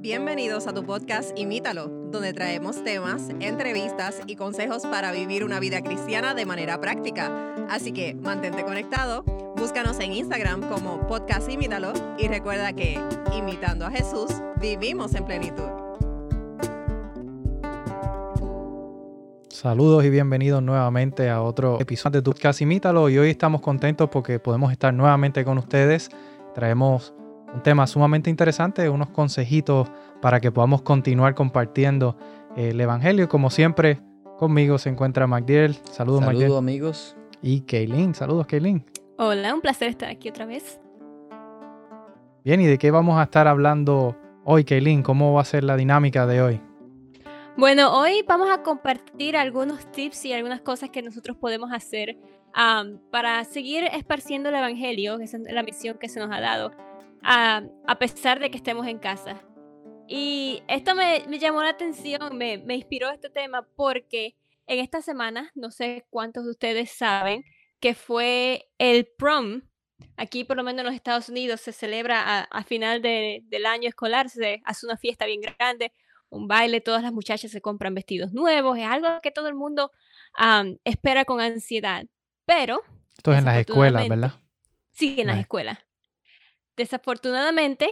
Bienvenidos a tu podcast Imítalo, donde traemos temas, entrevistas y consejos para vivir una vida cristiana de manera práctica. Así que mantente conectado, búscanos en Instagram como podcast Imítalo y recuerda que, imitando a Jesús, vivimos en plenitud. Saludos y bienvenidos nuevamente a otro episodio de tu podcast Imítalo y hoy estamos contentos porque podemos estar nuevamente con ustedes. Traemos un tema sumamente interesante, unos consejitos para que podamos continuar compartiendo el Evangelio. Como siempre, conmigo se encuentra Magdiel. Saludos, Saludos amigos. Y Kaylin. Saludos, Kaylin. Hola, un placer estar aquí otra vez. Bien, ¿y de qué vamos a estar hablando hoy, Kaylin? ¿Cómo va a ser la dinámica de hoy? Bueno, hoy vamos a compartir algunos tips y algunas cosas que nosotros podemos hacer para seguir esparciendo el Evangelio, que es la misión que se nos ha dado a, pesar de que estemos en casa. Y esto me, llamó la atención, me, me, inspiró este tema porque en esta semana, no sé cuántos de ustedes saben, que fue el prom. Aquí, por lo menos en los Estados Unidos, se celebra a, final del año escolar, se hace una fiesta bien grande, un baile, todas las muchachas se compran vestidos nuevos, es algo que todo el mundo espera con ansiedad. Pero... Esto es en las escuelas, ¿verdad? Sí, en las escuelas. Desafortunadamente,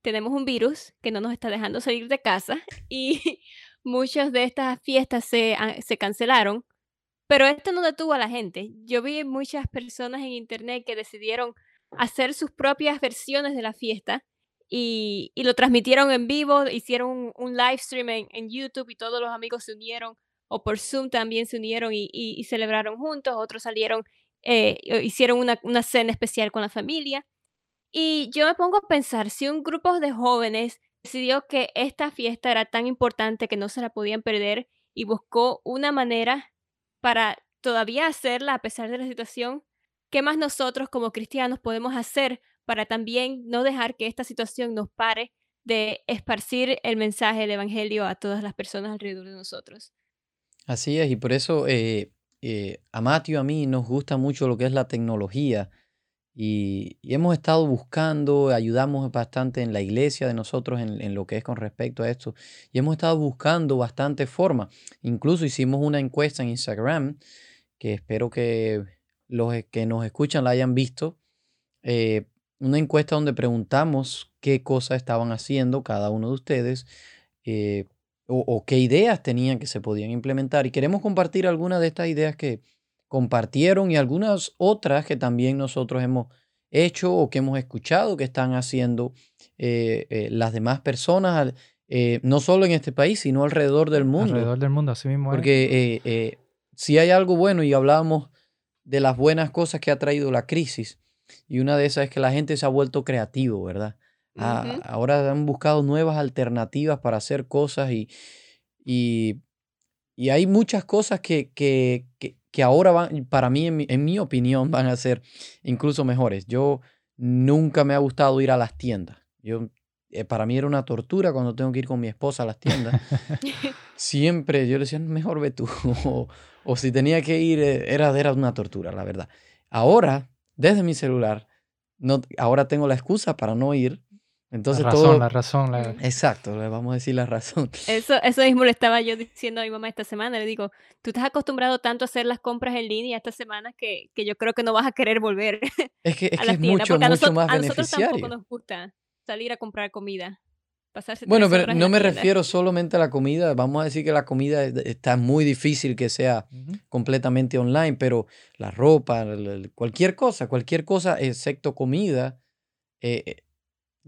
tenemos un virus que no nos está dejando salir de casa y muchas de estas fiestas se, cancelaron, pero esto no detuvo a la gente. Yo vi muchas personas en internet que decidieron hacer sus propias versiones de la fiesta y, lo transmitieron en vivo, hicieron un, live stream en, YouTube y todos los amigos se unieron, o por Zoom también se unieron y, celebraron juntos, otros salieron, eh, hicieron una, una cena especial con la familia. Y yo me pongo a pensar, si un grupo de jóvenes decidió que esta fiesta era tan importante que no se la podían perder y buscó una manera para todavía hacerla a pesar de la situación, ¿qué más nosotros como cristianos podemos hacer para también no dejar que esta situación nos pare de esparcir el mensaje del Evangelio a todas las personas alrededor de nosotros? Así es, y por eso eh, eh, a Matthew y a mí nos gusta mucho lo que es la tecnología y, hemos estado buscando, ayudamos bastante en la iglesia de nosotros en, lo que es con respecto a esto. Y hemos estado buscando bastante forma. Incluso hicimos una encuesta en Instagram, que espero que los que nos escuchan la hayan visto. Eh, una encuesta donde preguntamos qué cosas estaban haciendo cada uno de ustedes eh, o, o, qué ideas tenían que se podían implementar. Y queremos compartir algunas de estas ideas que, compartieron y algunas otras que también nosotros hemos hecho o que hemos escuchado que están haciendo eh, eh, las demás personas, eh, no solo en este país, sino alrededor del mundo. Alrededor del mundo, así mismo. Porque si hay algo bueno y hablábamos de las buenas cosas que ha traído la crisis, y una de esas es que la gente se ha vuelto creativo, ¿verdad? Ah, ahora han buscado nuevas alternativas para hacer cosas y, y, y hay muchas cosas que, que, que ahora van, para mí, en mi, opinión, van a ser incluso mejores. Yo nunca me ha gustado ir a las tiendas. Yo, eh, para mí era una tortura cuando tengo que ir con mi esposa a las tiendas. Siempre yo le decía, mejor ve tú. o, si tenía que ir, eh, era, era una tortura, la verdad. Ahora, desde mi celular, no, ahora tengo la excusa para no ir entonces la razón, todo... la razón. Exacto, le vamos a decir la razón. Eso, eso mismo le estaba yo diciendo a mi mamá esta semana. Le digo, tú estás acostumbrado tanto a hacer las compras en línea esta semana que, que yo creo que no vas a querer volver es que, es, que es mucho, mucho más beneficiario. A nosotros tampoco nos gusta salir a comprar comida. bueno, pero no me refiero solamente a la comida. Vamos a decir que la comida está muy difícil que sea completamente online, pero la ropa, cualquier cosa, cualquier cosa excepto comida, eh,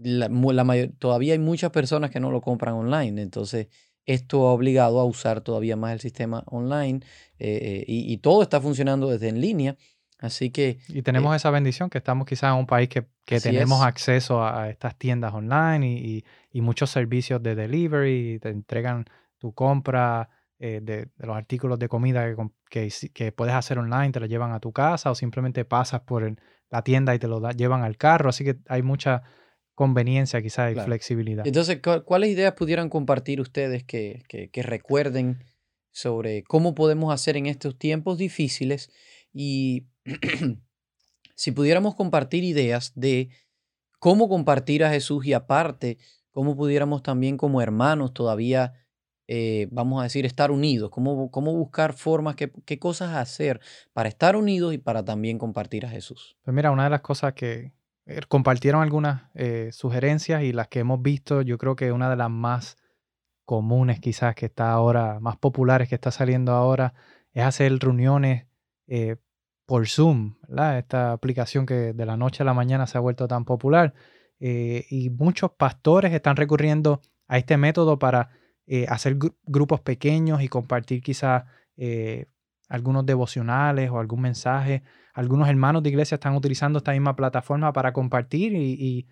la, mayor, todavía hay muchas personas que no lo compran online. Entonces, esto ha obligado a usar todavía más el sistema online eh, y, todo está funcionando desde en línea. Así que... Y tenemos eh esa bendición que estamos quizás en un país que, que tenemos acceso a, estas tiendas online y, y, muchos servicios de delivery, te entregan tu compra eh, de, de, los artículos de comida que, que, que, puedes hacer online, te lo llevan a tu casa o simplemente pasas por la tienda y te lo llevan al carro. Así que hay mucha conveniencia quizás y flexibilidad. Entonces, ¿cuáles ideas pudieran compartir ustedes que, que, recuerden sobre cómo podemos hacer en estos tiempos difíciles? Y si pudiéramos compartir ideas de cómo compartir a Jesús y aparte cómo pudiéramos también como hermanos todavía, eh, vamos a decir, estar unidos, cómo, cómo buscar formas, qué, qué, cosas hacer para estar unidos y para también compartir a Jesús. Pues mira, una de las cosas que compartieron algunas eh, sugerencias y las que hemos visto, yo creo que una de las más comunes quizás que está ahora, más populares que está saliendo ahora, es hacer reuniones por Zoom. Esta aplicación que de la noche a la mañana se ha vuelto tan popular. Eh, y muchos pastores están recurriendo a este método para eh, hacer grupos pequeños y compartir quizás eh, algunos devocionales o algún mensaje. Algunos hermanos de iglesia están utilizando esta misma plataforma para compartir y,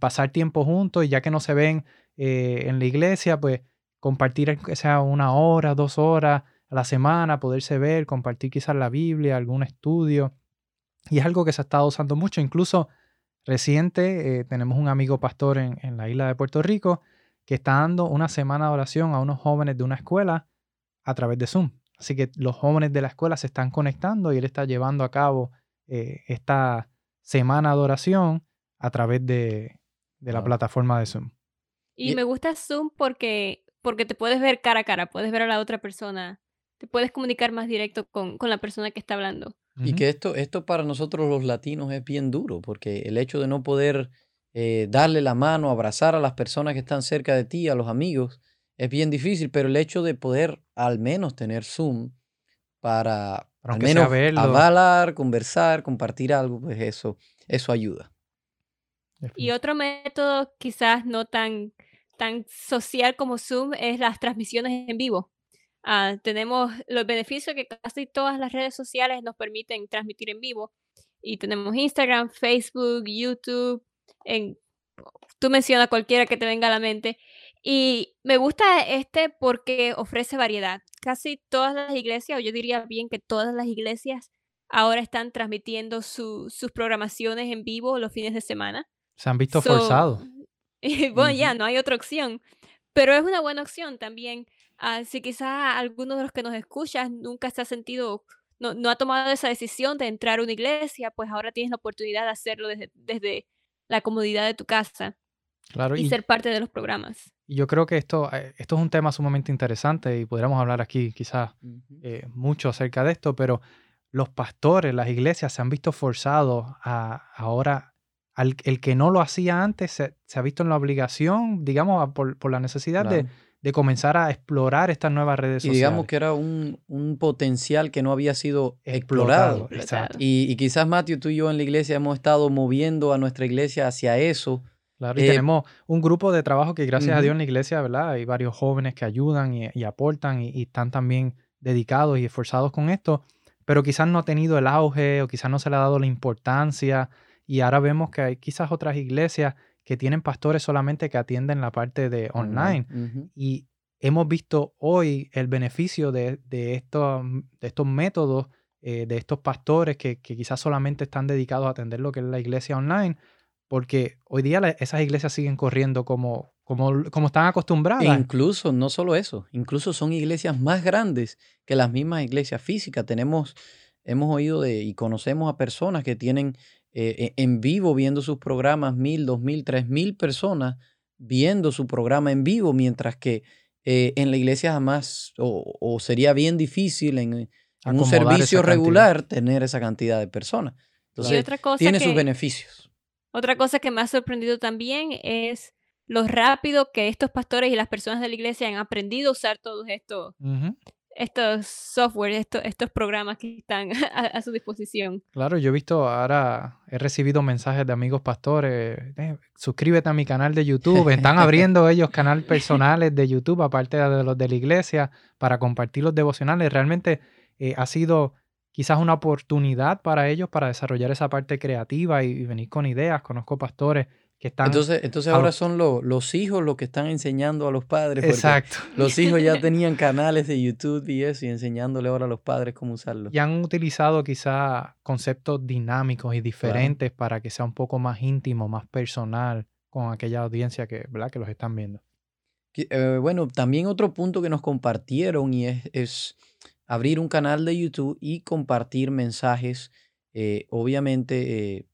pasar tiempo juntos y ya que no se ven en la iglesia, pues compartir sea una hora, dos horas a la semana, poderse ver, compartir quizás la Biblia, algún estudio. Y es algo que se ha estado usando mucho. Incluso reciente eh, tenemos un amigo pastor en, en, la isla de Puerto Rico que está dando una semana de oración a unos jóvenes de una escuela a través de Zoom. Así que los jóvenes de la escuela se están conectando y él está llevando a cabo eh, esta semana de oración a través de, de la plataforma de Zoom. Y me gusta Zoom porque, porque te puedes ver cara a cara, puedes ver a la otra persona te puedes comunicar más directo con, la persona que está hablando. Y que esto, esto para nosotros los latinos es bien duro, porque el hecho de no poder eh, darle la mano, abrazar a las personas que están cerca de ti, a los amigos, es bien difícil, pero el hecho de poder al menos tener Zoom para al menos hablar, conversar, compartir algo, pues eso, eso ayuda. Y otro método quizás no tan, tan social como Zoom es las transmisiones en vivo. Ah, tenemos los beneficios que casi todas las redes sociales nos permiten transmitir en vivo. Y tenemos Instagram, Facebook, YouTube. En, tú mencionas cualquiera que te venga a la mente. Y me gusta este porque ofrece variedad. Casi todas las iglesias, o yo diría bien que todas las iglesias, ahora están transmitiendo sus programaciones en vivo los fines de semana. Se han visto forzados. bueno, ya no hay otra opción. Pero es una buena opción también Ah, si quizás alguno de los que nos escuchan nunca se ha sentido, no, no, ha tomado esa decisión de entrar a una iglesia, pues ahora tienes la oportunidad de hacerlo desde, desde la comodidad de tu casa claro, y, ser parte de los programas. Y yo creo que esto, eh, esto es un tema sumamente interesante y podríamos hablar aquí quizás eh, mucho acerca de esto, pero los pastores, las iglesias se han visto forzados a ahora, al, el que no lo hacía antes se, ha visto en la obligación, digamos, por, por la necesidad de de comenzar a explorar estas nuevas redes sociales. Y digamos que era un, potencial que no había sido explorado. Y, quizás, Matthew, tú y yo en la iglesia hemos estado moviendo a nuestra iglesia hacia eso. Claro, y eh, tenemos un grupo de trabajo que gracias a Dios en la iglesia, ¿verdad? Hay varios jóvenes que ayudan y, aportan y, están también dedicados y esforzados con esto, pero quizás no ha tenido el auge o quizás no se le ha dado la importancia y ahora vemos que hay quizás otras iglesias que tienen pastores solamente que atienden la parte de online. Y hemos visto hoy el beneficio de, estos, de estos métodos, eh, de estos pastores que, quizás solamente están dedicados a atender lo que es la iglesia online, porque hoy día esas iglesias siguen corriendo como, como, como están acostumbradas. E incluso, no solo eso, incluso son iglesias más grandes que las mismas iglesias físicas. Tenemos, hemos oído de y conocemos a personas que tienen eh, e, en vivo viendo sus programas, mil, dos mil, tres mil personas viendo su programa en vivo, mientras que eh, en la iglesia jamás, o, sería bien difícil en, un servicio regular tener esa cantidad de personas. Entonces, tiene sus beneficios. Otra cosa que me ha sorprendido también es lo rápido que estos pastores y las personas de la iglesia han aprendido a usar todos estos, estos software, estos, estos programas que están a, su disposición. Claro, yo he visto ahora, he recibido mensajes de amigos pastores, eh, suscríbete a mi canal de YouTube, están abriendo ellos canales personales de YouTube, aparte de los de la iglesia, para compartir los devocionales. Realmente eh, ha sido quizás una oportunidad para ellos para desarrollar esa parte creativa y venir con ideas. Conozco pastores entonces, entonces ahora son los hijos los que están enseñando a los padres. Exacto. Los hijos ya tenían canales de YouTube y eso, y enseñándole ahora a los padres cómo usarlo. Y han utilizado quizá conceptos dinámicos y diferentes para que sea un poco más íntimo, más personal con aquella audiencia que, ¿verdad? que los están viendo. Eh, bueno, también otro punto que nos compartieron y es, abrir un canal de YouTube y compartir mensajes, eh, obviamente eh,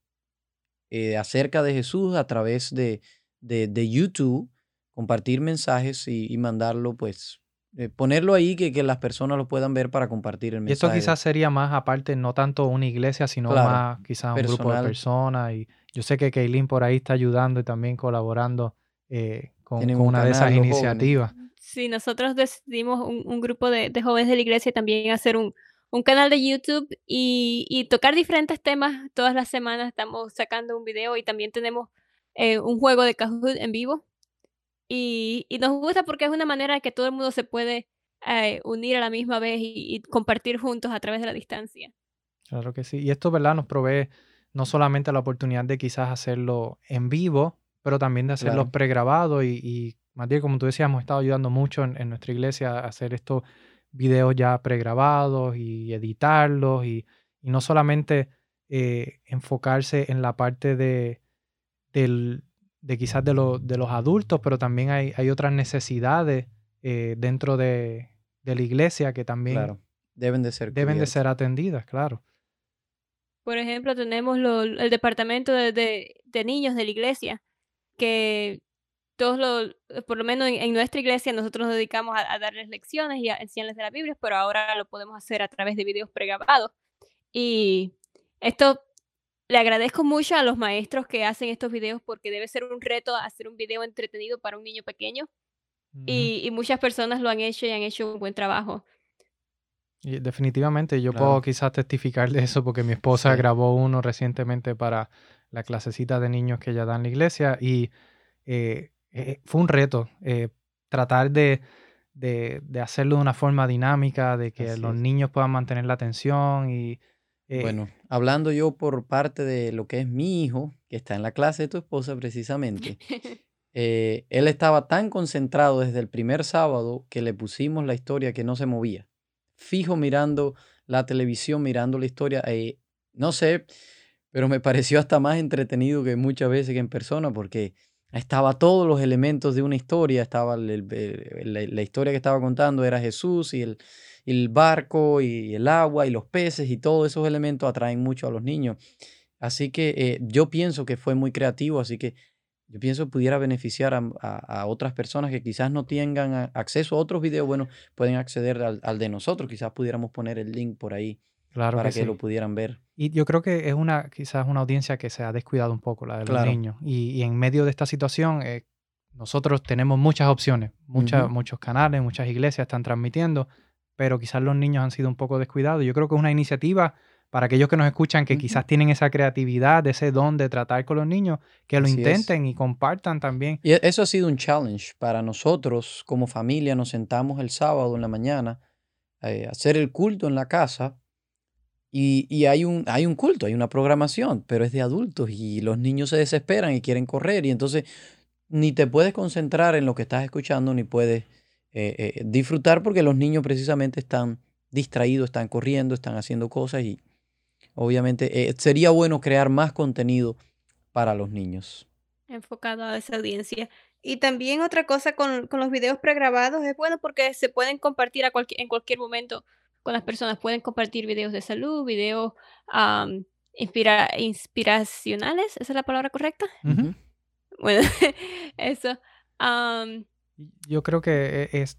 eh, acerca de Jesús a través de, de, YouTube compartir mensajes y, mandarlo, pues, eh, ponerlo ahí que, que, las personas lo puedan ver para compartir el mensaje. Y esto quizás sería más aparte, no tanto una iglesia, sino más quizás un grupo de personas. Y yo sé que Kaylin por ahí está ayudando y también colaborando eh, con, una de esas iniciativas. Sí, nosotros decidimos un, grupo de, jóvenes de la iglesia también hacer un, canal de YouTube y, tocar diferentes temas. Todas las semanas estamos sacando un video y también tenemos eh, un juego de Kahoot en vivo. Y, nos gusta porque es una manera que todo el mundo se puede eh, unir a la misma vez y, compartir juntos a través de la distancia. Claro que sí. Y esto, ¿verdad? Nos provee no solamente la oportunidad de quizás hacerlo en vivo, pero también de hacerlo pregrabado y, y Matías, como tú decías, hemos estado ayudando mucho en, nuestra iglesia a hacer estos videos ya pregrabados y editarlos y, no solamente eh, enfocarse en la parte de, de quizás de, de, los adultos, pero también hay, hay otras necesidades eh, dentro de, la iglesia que también deben de ser deben de ser atendidas, claro. Por ejemplo, tenemos el departamento de, de, niños de la iglesia, que todos los, eh, por lo menos en, nuestra iglesia, nosotros nos dedicamos a, darles lecciones y a enseñarles de la Biblia, pero ahora lo podemos hacer a través de videos pregrabados. Y esto le agradezco mucho a los maestros que hacen estos videos porque debe ser un reto hacer un video entretenido para un niño pequeño. y, muchas personas lo han hecho y han hecho un buen trabajo. Y definitivamente, yo puedo quizás testificar de eso porque mi esposa grabó uno recientemente para la clasecita de niños que ella da en la iglesia y eh, eh, fue un reto eh, tratar de, hacerlo de una forma dinámica, de que los niños puedan mantener la atención y... Eh bueno, hablando yo por parte de lo que es mi hijo, que está en la clase de tu esposa precisamente, él estaba tan concentrado desde el primer sábado que le pusimos la historia que no se movía. Fijo mirando la televisión, mirando la historia. no sé, pero me pareció hasta más entretenido que muchas veces que en persona porque estaba todos los elementos de una historia, estaba la, historia que estaba contando era Jesús y el, el, barco y el agua y los peces y todos esos elementos atraen mucho a los niños. Así que eh, yo pienso que fue muy creativo, así que yo pienso que pudiera beneficiar a, otras personas que quizás no tengan acceso a otros videos, bueno, pueden acceder al, al de nosotros, quizás pudiéramos poner el link por ahí para que, lo pudieran ver. Y yo creo que es una, quizás una audiencia que se ha descuidado un poco, la de los niños. Y, en medio de esta situación, eh, nosotros tenemos muchas opciones, muchos canales, muchas iglesias están transmitiendo, pero quizás los niños han sido un poco descuidados. Yo creo que es una iniciativa para aquellos que nos escuchan que quizás tienen esa creatividad, ese don de tratar con los niños, que lo intenten y compartan también. Y e, eso ha sido un challenge para nosotros como familia. Nos sentamos el sábado en la mañana eh, a hacer el culto en la casa y, hay, un, hay un culto, hay una programación, pero es de adultos y los niños se desesperan y quieren correr y entonces ni te puedes concentrar en lo que estás escuchando ni puedes eh, eh, disfrutar porque los niños precisamente están distraídos, están corriendo, están haciendo cosas y obviamente eh, sería bueno crear más contenido para los niños. Enfocado a esa audiencia. Y también otra cosa con, con los videos pregrabados es bueno porque se pueden compartir a en cualquier momento con las personas. Pueden compartir videos de salud, videos inspiracionales, ¿esa es la palabra correcta? Bueno, eso. Yo creo que e, es,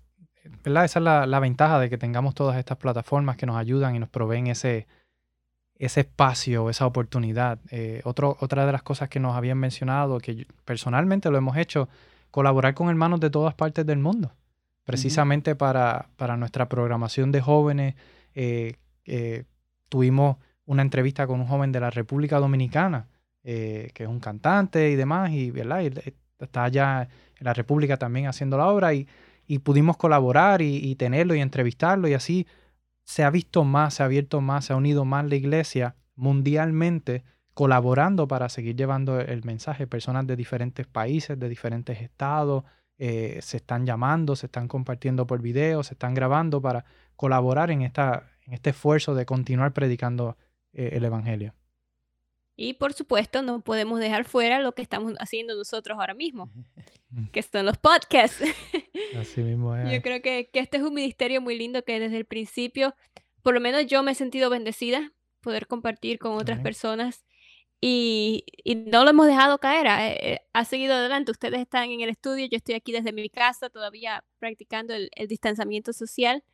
¿verdad? Esa es la, ventaja de que tengamos todas estas plataformas que nos ayudan y nos proveen ese, ese espacio, esa oportunidad. Eh, otro, otra de las cosas que nos habían mencionado, que personalmente lo hemos hecho, colaborar con hermanos de todas partes del mundo precisamente para, nuestra programación de jóvenes. Eh, eh, tuvimos una entrevista con un joven de la República Dominicana, eh, que es un cantante y demás, y, ¿verdad? está allá en la República también haciendo la obra, y, pudimos colaborar y, tenerlo y entrevistarlo, y así se ha visto más, se ha abierto más, se ha unido más la iglesia mundialmente colaborando para seguir llevando el mensaje. Personas de diferentes países, de diferentes estados, eh, se están llamando, se están compartiendo por video, se están grabando para colaborar en, esta, en este esfuerzo de continuar predicando eh, el Evangelio. Y por supuesto, no podemos dejar fuera lo que estamos haciendo nosotros ahora mismo, que son los podcasts. Así mismo es. Yo creo que, que, este es un ministerio muy lindo que desde el principio, por lo menos yo me he sentido bendecida poder compartir con otras personas y, no lo hemos dejado caer, ha, seguido adelante. Ustedes están en el estudio, yo estoy aquí desde mi casa todavía practicando el, distanciamiento social,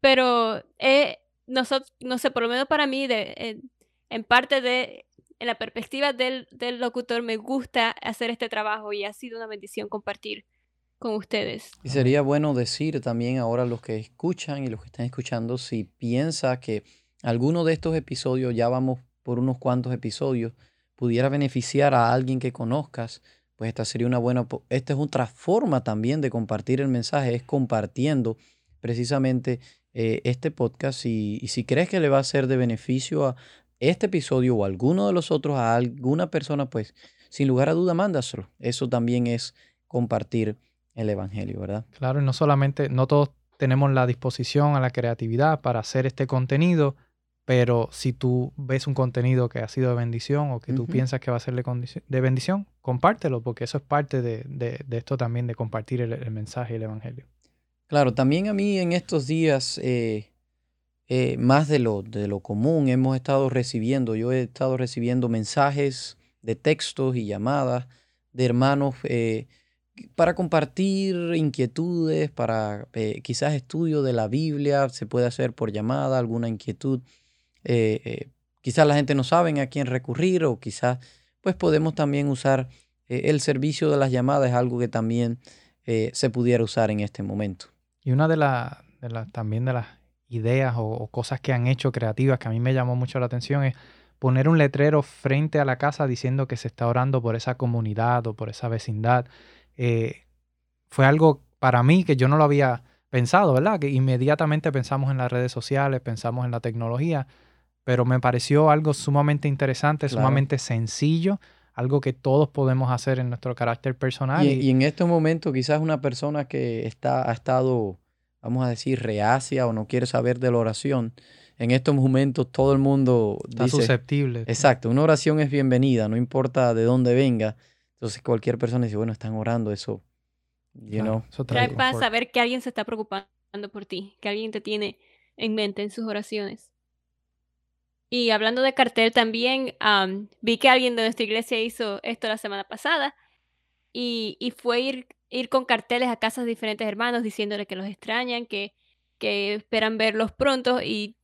pero nosotros, no sé, por lo menos para mí, de, en parte de en la perspectiva del, del, locutor, me gusta hacer este trabajo y ha sido una bendición compartir con ustedes. Y sería bueno decir también ahora a los que escuchan y los que están escuchando, si piensa que alguno de estos episodios, ya vamos por unos cuantos episodios, pudiera beneficiar a alguien que conozcas, pues esta sería una buena, esta es otra forma también de compartir el mensaje, es compartiendo precisamente eh, este podcast y, y, si crees que le va a ser de beneficio a, este episodio o alguno de los otros a alguna persona, pues sin lugar a duda mándaselo. Eso también es compartir el Evangelio, ¿verdad? Claro, y no solamente, no todos tenemos la disposición a la creatividad para hacer este contenido, pero si tú ves un contenido que ha sido de bendición o que tú piensas que va a ser de bendición, compártelo, porque eso es parte de, esto también, de compartir el, mensaje y el Evangelio. Claro, también a mí en estos días eh, eh, más de lo, de lo común hemos estado recibiendo. Yo he estado recibiendo mensajes de textos y llamadas de hermanos eh, para compartir inquietudes, para eh, quizás estudio de la Biblia, se puede hacer por llamada, alguna inquietud. Quizás la gente no sabe a quién recurrir o quizás pues podemos también usar el servicio de las llamadas, algo que también se pudiera usar en este momento. Y una de las, también de las ideas o, cosas que han hecho creativas que a mí me llamó mucho la atención es poner un letrero frente a la casa diciendo que se está orando por esa comunidad o por esa vecindad. Eh, fue algo para mí que yo no lo había pensado, ¿verdad? Que inmediatamente pensamos en las redes sociales, pensamos en la tecnología, pero me pareció algo sumamente interesante, sumamente sencillo, algo que todos podemos hacer en nuestro carácter personal. Y, y en este momento quizás una persona que está, ha estado vamos a decir, reacia o no quiere saber de la oración, en estos momentos todo el mundo está susceptible. Exacto, una oración es bienvenida, no importa de dónde venga. Entonces cualquier persona dice, bueno, están orando, eso, you know. Trae paz saber que alguien se está preocupando por ti, que alguien te tiene en mente en sus oraciones. Y hablando de cartel también, vi que alguien de nuestra iglesia hizo esto la semana pasada y, y fue ir ir con carteles a casas de diferentes hermanos diciéndoles que los extrañan, que, que esperan verlos pronto y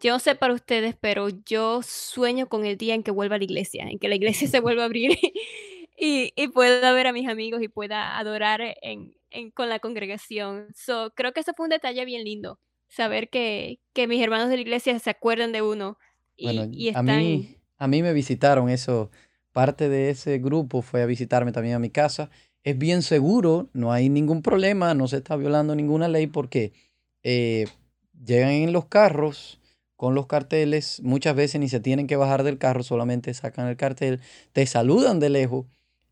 yo sé para ustedes, pero yo sueño con el día en que vuelva a la iglesia, en que la iglesia se vuelva a abrir y, y pueda ver a mis amigos y pueda adorar en, con la congregación. So, creo que eso fue un detalle bien lindo, saber que, que mis hermanos de la iglesia se acuerdan de uno y, están... A mí, a mí me visitaron eso, parte de ese grupo fue a visitarme también a mi casa es bien seguro, no hay ningún problema, no se está violando ninguna ley porque eh, llegan en los carros con los carteles, muchas veces ni se tienen que bajar del carro, solamente sacan el cartel, te saludan de lejos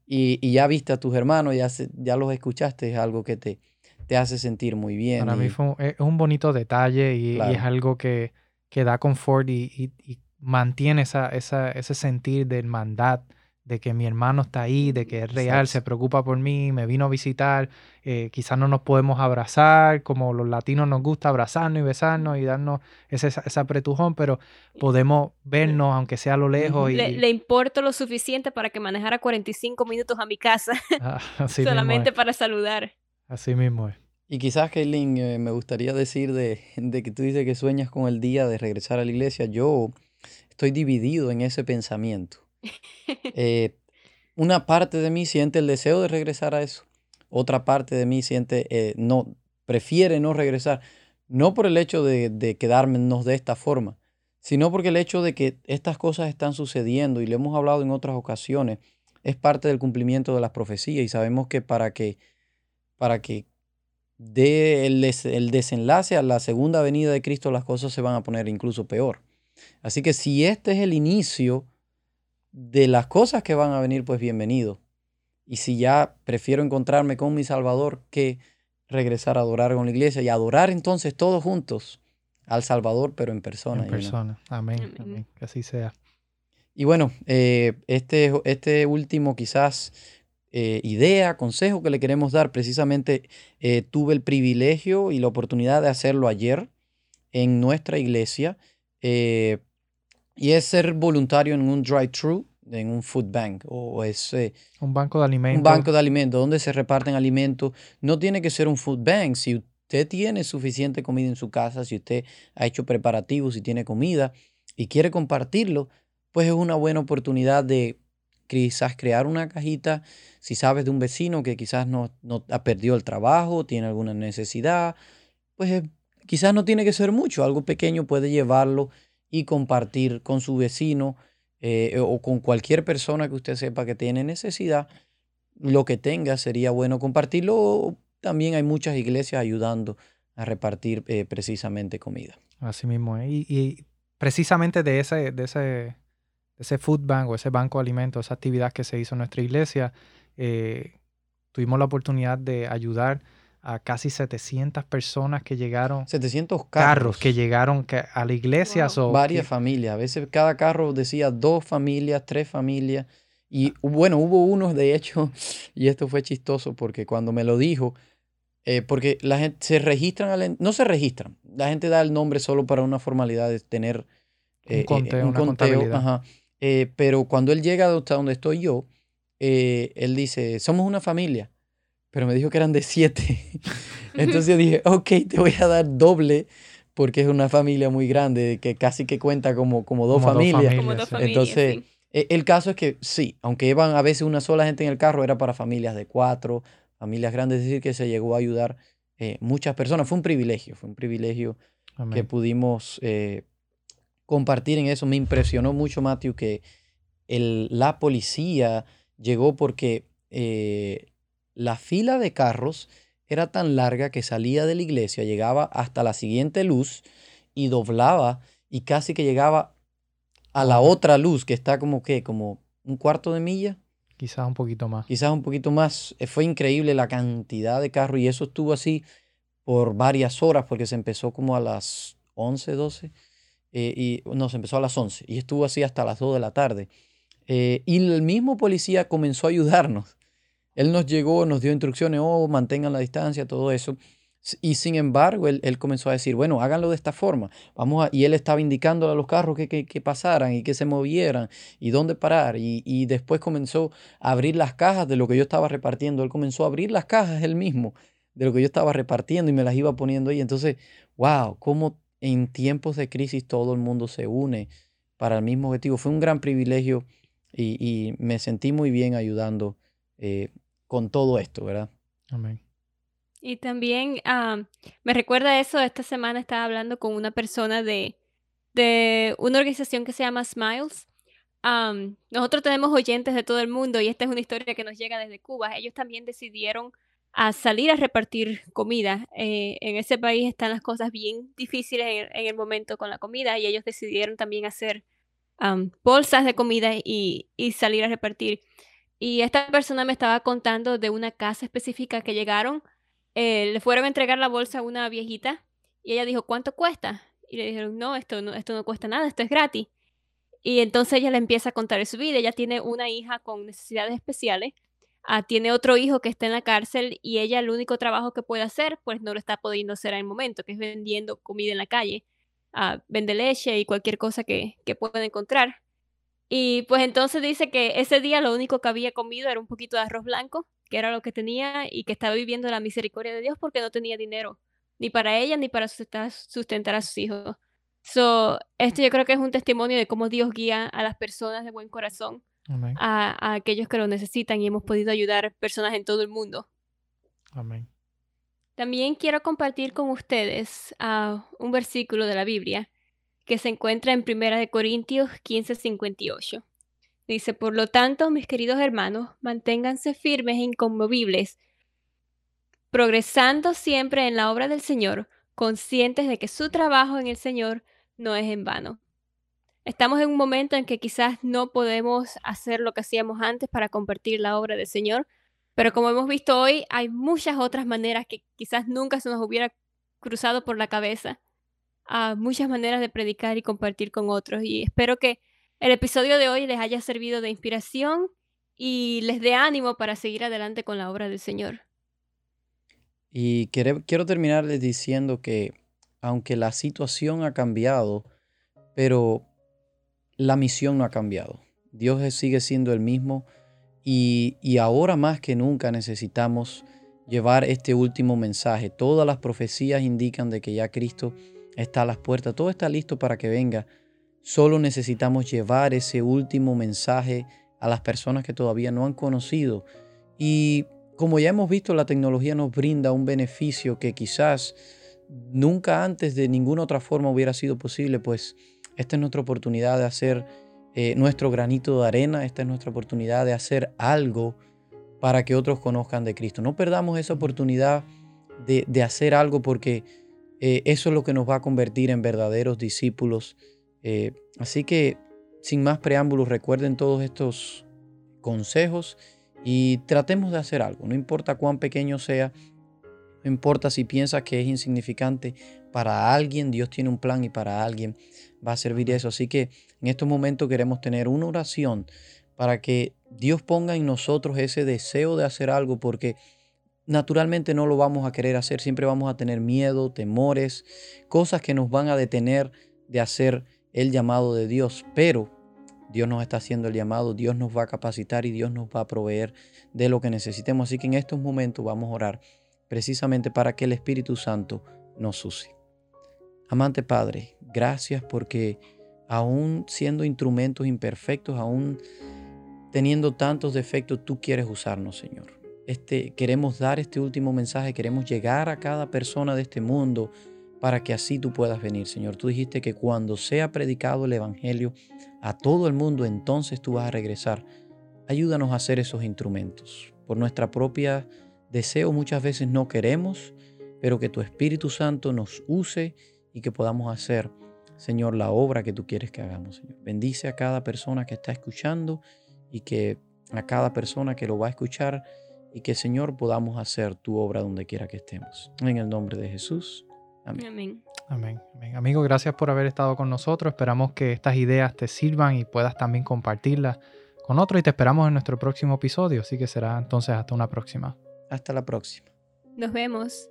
y, ya viste a tus hermanos, ya, ya los escuchaste, es algo que te, te hace sentir muy bien. Para mí fue es un bonito detalle y, es algo que, que da confort y, mantiene esa, esa, ese sentir de hermandad de que mi hermano está ahí, de que es real, se preocupa por mí, me vino a visitar, eh, quizás no nos podemos abrazar, como los latinos nos gusta abrazarnos y besarnos y darnos ese, ese apretujón, pero podemos vernos, aunque sea a lo lejos. Y... Le, importo lo suficiente para que manejara 45 minutos a mi casa, ah, solamente para saludar. Así mismo es. Y quizás, Kaylin, eh, me gustaría decir de, de que tú dices que sueñas con el día de regresar a la iglesia. Yo estoy dividido en ese pensamiento. Eh, una parte de mí siente el deseo de regresar a eso. Otra parte de mí siente, eh, no, prefiere no regresar. No por el hecho de, de quedarnos de esta forma, sino porque el hecho de que estas cosas están sucediendo y lo hemos hablado en otras ocasiones, es parte del cumplimiento de las profecías y sabemos que para que, para que dé el, el desenlace a la segunda venida de Cristo las cosas se van a poner incluso peor. Así que si este es el inicio de las cosas que van a venir, pues bienvenido. Y si ya prefiero encontrarme con mi Salvador que regresar a adorar con la iglesia y adorar entonces todos juntos al Salvador, pero en persona. En persona. Amén. Amén. Que así sea. Y bueno, eh, este, este último quizás eh, idea, consejo que le queremos dar, precisamente eh, tuve el privilegio y la oportunidad de hacerlo ayer en nuestra iglesia y es ser voluntario en un drive-thru en un food bank o ese... Un banco de alimentos. Un banco de alimentos donde se reparten alimentos. No tiene que ser un food bank. Si usted tiene suficiente comida en su casa, si usted ha hecho preparativos y tiene comida y quiere compartirlo, pues es una buena oportunidad de quizás crear una cajita. Si sabes de un vecino que quizás no, no ha perdido el trabajo, tiene alguna necesidad, pues quizás no tiene que ser mucho. Algo pequeño puede llevarlo y compartir con su vecino eh, o con cualquier persona que usted sepa que tiene necesidad, lo que tenga sería bueno compartirlo. También hay muchas iglesias ayudando a repartir eh, precisamente comida. Así mismo. Y, precisamente de ese, de ese, ese food bank o ese banco de alimentos, esa actividad que se hizo en nuestra iglesia, eh, tuvimos la oportunidad de ayudar a casi 700 personas que llegaron. 700 carros. que llegaron a la iglesia. Varias familias. A veces cada carro decía dos familias, tres familias. Y bueno, hubo unos, de hecho, y esto fue chistoso porque cuando me lo dijo, eh, porque la gente se registran, no se registran, la gente da el nombre solo para una formalidad de tener un eh, conteo. un conteo pero cuando él llega hasta donde estoy yo, él dice, somos una familia pero me dijo que eran de siete. Entonces yo dije, ok, te voy a dar doble porque es una familia muy grande que casi que cuenta como, como, dos, familias. Entonces, e, el caso es que sí, aunque iban a veces una sola gente en el carro, era para familias de cuatro, familias grandes, es decir, que se llegó a ayudar eh, muchas personas. Fue un privilegio, fue un privilegio que pudimos eh, compartir en eso. Me impresionó mucho, Matthew, que el, la policía llegó porque eh, la fila de carros era tan larga que salía de la iglesia, llegaba hasta la siguiente luz y doblaba y casi que llegaba a la otra luz que está como que, como un cuarto de milla. Quizás un poquito más. Quizás un poquito más. Eh, fue increíble la cantidad de carros y eso estuvo así por varias horas porque se empezó como a las 11, 12. Eh, y no, se empezó a las 11 y estuvo así hasta las 2 de la tarde. Eh, y el mismo policía comenzó a ayudarnos él nos llegó, nos dio instrucciones, oh, mantengan la distancia, todo eso. Y sin embargo, él, comenzó a decir, bueno, háganlo de esta forma. Vamos a, y él estaba indicando a los carros que, que, pasaran y que se movieran y dónde parar. Y, y, después comenzó a abrir las cajas de lo que yo estaba repartiendo. Él comenzó a abrir las cajas él mismo de lo que yo estaba repartiendo y me las iba poniendo ahí. Entonces, wow, cómo en tiempos de crisis todo el mundo se une para el mismo objetivo. Fue un gran privilegio y, y me sentí muy bien ayudando eh, con todo esto, ¿verdad? Amén. Y también me recuerda eso, esta semana estaba hablando con una persona de, de una organización que se llama Smiles. nosotros tenemos oyentes de todo el mundo y esta es una historia que nos llega desde Cuba. Ellos también decidieron a salir a repartir comida. Eh, en ese país están las cosas bien difíciles en, el momento con la comida y ellos decidieron también hacer bolsas de comida y, y salir a repartir. Y esta persona me estaba contando de una casa específica que llegaron, eh, le fueron a entregar la bolsa a una viejita y ella dijo, ¿cuánto cuesta? Y le dijeron, no, esto no, esto no cuesta nada, esto es gratis. Y entonces ella le empieza a contar su vida. Ella tiene una hija con necesidades especiales, ah, tiene otro hijo que está en la cárcel y ella el único trabajo que puede hacer, pues no lo está pudiendo hacer al momento, que es vendiendo comida en la calle. Ah, vende leche y cualquier cosa que, que pueda encontrar. Y pues entonces dice que ese día lo único que había comido era un poquito de arroz blanco, que era lo que tenía y que estaba viviendo la misericordia de Dios porque no tenía dinero, ni para ella ni para sustentar, a sus hijos. So, esto yo creo que es un testimonio de cómo Dios guía a las personas de buen corazón, a, a, aquellos que lo necesitan y hemos podido ayudar personas en todo el mundo. Amén. También quiero compartir con ustedes uh, un versículo de la Biblia que se encuentra en Primera de Corintios 15:58. Dice, por lo tanto, mis queridos hermanos, manténganse firmes e inconmovibles, progresando siempre en la obra del Señor, conscientes de que su trabajo en el Señor no es en vano. Estamos en un momento en que quizás no podemos hacer lo que hacíamos antes para compartir la obra del Señor, pero como hemos visto hoy, hay muchas otras maneras que quizás nunca se nos hubiera cruzado por la cabeza a muchas maneras de predicar y compartir con otros. Y espero que el episodio de hoy les haya servido de inspiración y les dé ánimo para seguir adelante con la obra del Señor. Y quiero, quiero terminarles diciendo que aunque la situación ha cambiado, pero la misión no ha cambiado. Dios sigue siendo el mismo y, y ahora más que nunca necesitamos llevar este último mensaje. Todas las profecías indican de que ya Cristo está a las puertas, todo está listo para que venga. Solo necesitamos llevar ese último mensaje a las personas que todavía no han conocido. Y como ya hemos visto, la tecnología nos brinda un beneficio que quizás nunca antes de ninguna otra forma hubiera sido posible, pues esta es nuestra oportunidad de hacer eh, nuestro granito de arena, esta es nuestra oportunidad de hacer algo para que otros conozcan de Cristo. No perdamos esa oportunidad de, hacer algo porque eh, eso es lo que nos va a convertir en verdaderos discípulos. Eh, así que, sin más preámbulos, recuerden todos estos consejos y tratemos de hacer algo. No importa cuán pequeño sea, no importa si piensas que es insignificante, para alguien Dios tiene un plan y para alguien va a servir eso. Así que en estos momentos queremos tener una oración para que Dios ponga en nosotros ese deseo de hacer algo porque naturalmente no lo vamos a querer hacer, siempre vamos a tener miedo, temores, cosas que nos van a detener de hacer el llamado de Dios, pero Dios nos está haciendo el llamado, Dios nos va a capacitar y Dios nos va a proveer de lo que necesitemos. Así que en estos momentos vamos a orar precisamente para que el Espíritu Santo nos use. Amante Padre, gracias porque aún siendo instrumentos imperfectos, aún teniendo tantos defectos, tú quieres usarnos, Señor. Este, queremos dar este último mensaje, queremos llegar a cada persona de este mundo para que así tú puedas venir, Señor. Tú dijiste que cuando sea predicado el Evangelio a todo el mundo, entonces tú vas a regresar. Ayúdanos a hacer esos instrumentos. Por nuestra propia deseo muchas veces no queremos, pero que tu Espíritu Santo nos use y que podamos hacer, Señor, la obra que tú quieres que hagamos, Señor. Bendice a cada persona que está escuchando y que a cada persona que lo va a escuchar y que Señor podamos hacer tu obra donde quiera que estemos. En el nombre de Jesús. Amén. Amén. Amén. Amigo, gracias por haber estado con nosotros. Esperamos que estas ideas te sirvan y puedas también compartirlas con otros y te esperamos en nuestro próximo episodio. Así que será entonces hasta una próxima. Hasta la próxima. Nos vemos.